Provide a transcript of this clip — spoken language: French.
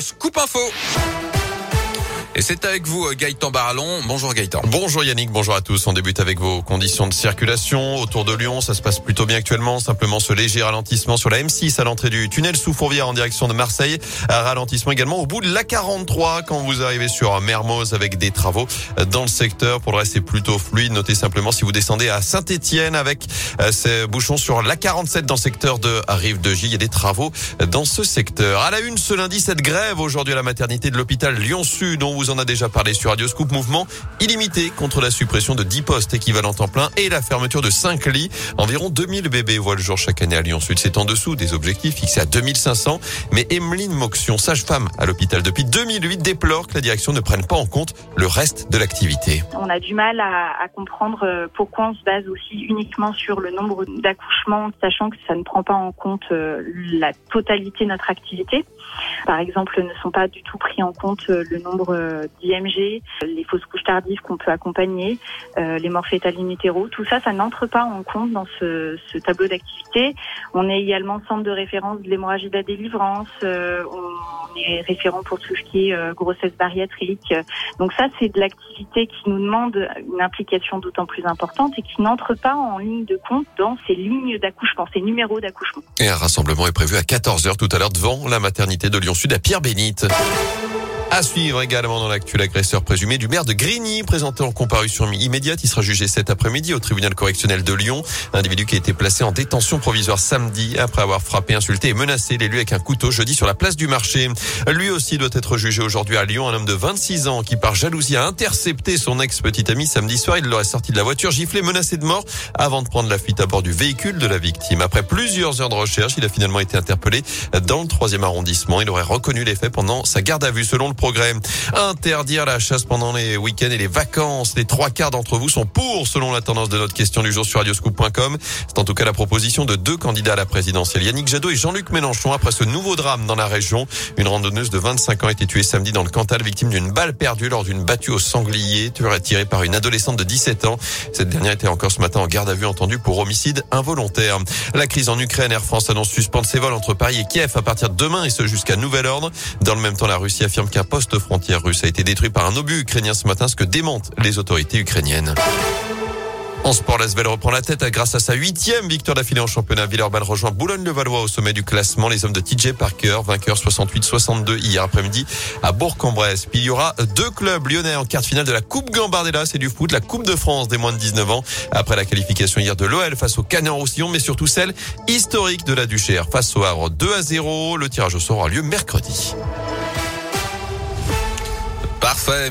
Scoop Info. Et c'est avec vous Gaëtan Barallon. Bonjour Gaëtan. Bonjour Yannick, bonjour à tous. On débute avec vos conditions de circulation. Autour de Lyon, ça se passe plutôt bien actuellement. Simplement ce léger ralentissement sur la M6 à l'entrée du tunnel sous Fourvière en direction de Marseille. Un ralentissement également au bout de la 43 quand vous arrivez sur Mermoz avec des travaux dans le secteur. Pour le reste, c'est plutôt fluide. Notez simplement si vous descendez à Saint-Etienne avec euh, ces bouchons sur la 47 dans le secteur de Rive de J. Il y a des travaux dans ce secteur. À la une ce lundi, cette grève aujourd'hui à la maternité de l'hôpital Lyon-Sud dont vous en a déjà parlé sur Radio Scoop. Mouvement illimité contre la suppression de 10 postes équivalents temps plein et la fermeture de 5 lits. Environ 2000 bébés voient le jour chaque année à Lyon Sud. C'est en dessous des objectifs fixés à 2500. Mais Emeline Moxion, sage-femme à l'hôpital depuis 2008, déplore que la direction ne prenne pas en compte le reste de l'activité. On a du mal à, à comprendre euh, pourquoi on se base aussi uniquement sur le nombre d'accouchements, sachant que ça ne prend pas en compte euh, la totalité de notre activité. Par exemple, ne sont pas du tout pris en compte euh, le nombre d'IMG, les fausses couches tardives qu'on peut accompagner, euh, les utero, tout ça, ça n'entre pas en compte dans ce, tableau d'activité. On est également centre de référence de l'hémorragie de la délivrance, euh, on est référent pour tout ce qui est euh, grossesse bariatrique. Donc ça, c'est de l'activité qui nous demande une implication d'autant plus importante et qui n'entre pas en ligne de compte dans ces lignes d'accouchement, ces numéros d'accouchement. Et un rassemblement est prévu à 14h tout à l'heure devant la maternité de Lyon-Sud à Pierre-Bénite. À suivre également dans l'actu, l'agresseur présumé du maire de Grigny, présenté en comparution immédiate. Il sera jugé cet après-midi au tribunal correctionnel de Lyon. Individu qui a été placé en détention provisoire samedi après avoir frappé, insulté et menacé l'élu avec un couteau jeudi sur la place du marché. Lui aussi doit être jugé aujourd'hui à Lyon. Un homme de 26 ans qui, par jalousie, a intercepté son ex-petite amie samedi soir. Il l'aurait sorti de la voiture, giflé, menacé de mort avant de prendre la fuite à bord du véhicule de la victime. Après plusieurs heures de recherche, il a finalement été interpellé dans le troisième arrondissement. Il aurait reconnu les faits pendant sa garde à vue selon le progrès. Interdire la chasse pendant les week-ends et les vacances. Les trois quarts d'entre vous sont pour, selon la tendance de notre question du jour sur radioscoop.com. C'est en tout cas la proposition de deux candidats à la présidentielle, Yannick Jadot et Jean-Luc Mélenchon, après ce nouveau drame dans la région. Une randonneuse de 25 ans a été tuée samedi dans le Cantal, victime d'une balle perdue lors d'une battue au sanglier, tirée par une adolescente de 17 ans. Cette dernière était encore ce matin en garde à vue entendue pour homicide involontaire. La crise en Ukraine, Air France annonce suspendre ses vols entre Paris et Kiev à partir de demain et ce jusqu'à nouvel ordre. Dans le même temps, la Russie affirme qu'un poste frontière russe a été détruit par un obus ukrainien ce matin, ce que démentent les autorités ukrainiennes. En sport, l'Asvel reprend la tête grâce à sa huitième victoire d'affilée en championnat. Villeurbanne rejoint Boulogne-le-Valois au sommet du classement. Les hommes de TJ Parker, vainqueur 68-62 hier après-midi à Bourg-en-Bresse. Puis il y aura deux clubs lyonnais en quart de finale de la Coupe Gambardella. C'est du foot, la Coupe de France des moins de 19 ans. Après la qualification hier de l'OL face au Canet-Roussillon, mais surtout celle historique de la Duchère face au Havre 2 à 0. Le tirage au sort aura lieu mercredi. Parfait.